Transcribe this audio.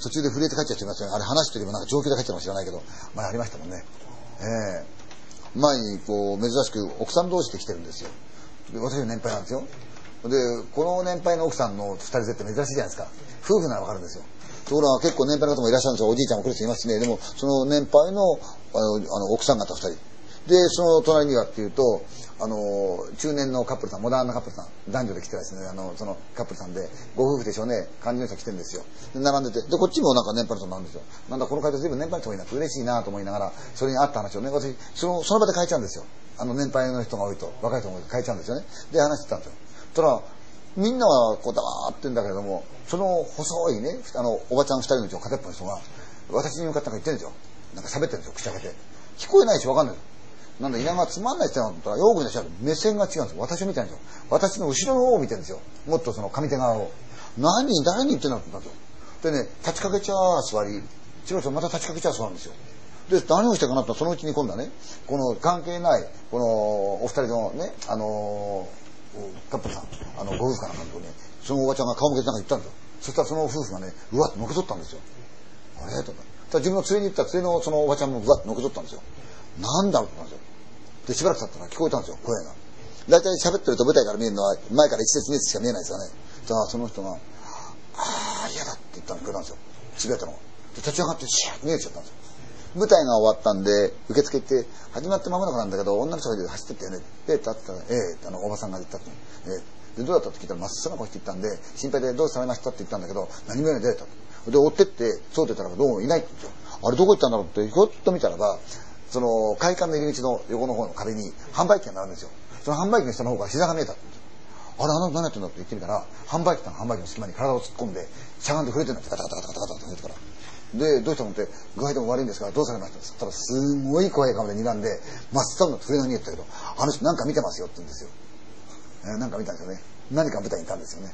途中で震えて帰っちゃってますよね。あれ話しておけばなんか状況で帰っちゃうかもしれないけど、前ありましたもんね。ええ前にこう、珍しく奥さん同士で来てるんですよ。で私の年配なんですよ。で、この年配の奥さんの二人絶対珍しいじゃないですか。夫婦ならわかるんですよ。ところが結構年配の方もいらっしゃるんですよ。おじいちゃんも来る人いますしね。でも、その年配のあのあの奥さん方二人。で、その隣にはっていうと、あの、中年のカップルさん、モダンなカップルさん、男女で来てですね、あの、そのカップルさんで、ご夫婦でしょうね、感じの人来てるんですよ。で、並んでて、で、こっちもなんか年配の人なんですよ。なんだ、この会社随分年配の人多いなって嬉しいなと思いながら、それに合った話をね、私、その、その場で変えちゃうんですよ。あの、年配の人が多いと、若い人が多いと変えちゃうんですよね。で、話してたんですよ。そしたら、みんなはこう黙って言うんだけれども、その細いね、あの、おばちゃん二人のうちの片っぽの人が、私に向かってなんか言ってるんですよ。なんか喋ってるんですよ、口開けて。聞こえないしわかんないです。なんだ、稲川つまんない人なのと思ったら、よく見たら目線が違うんですよ。私を見てないんですよ。私の後ろの方を見てるんですよ。もっとその上手側を。何、誰に言ってんだったんですよ。でね、立ちかけちゃー座り、違う人また立ちかけちゃー座るんですよ。で、何をしたかなとそのうちに今度はね、この関係ない、このお二人のね、あのーカップルさん、あの、ご夫婦かなんかとこに、そのおばちゃんが顔向けてなんか言ったんですよ。そしたらその夫婦がね、うわっとのけぞったんですよ。あれとか。自分の連れに行った連れのそのおばちゃんもぶわっとのけとったんですよ。なんだろうって言ったんですよ。で、しばらく経ったら聞こえたんですよ、声が。大体喋ってると舞台から見えるのは、前から一節二節しか見えないですよね。だからその人が、ああ、嫌だって言ったの聞こえたんですよ。つぶやいたのが。で、立ち上がってシャーッと逃げちゃったんですよ。舞台が終わったんで、受付行って、始まって間もなくなんだけど、女の人が走ってってよね。ええって言ったら、ええあの、おばさんが言ったって。ええで、どうだったって聞いたら、まっすぐな声って言ったんで、心配でどうされましたって言ったんだけど、何も言わないで出てた。で、追ってって、そうってたらどうもいないって言うんですよ。あれどこ行ったんだろうって、ひょっと見たらば、その、会館の入り口の横の方の壁に販売機が並ぶんですよ。その販売機の下の方から膝が見えたって言うんですよ。あれ、あの、何やってんだって言ってみたら、販売機と販売機の隙間に体を突っ込んで、しゃがんで触れてるんだって、ガタガタガタガで、どうしたのって、具合でも悪いんですから、どうされました？って言ったら、すごい怖い顔で睨んで、真っ青な触れのに言ったけど、あの人なんか見てますよって言うんですよ。えーなんか見たんですよね。何か舞台にいたんですよね。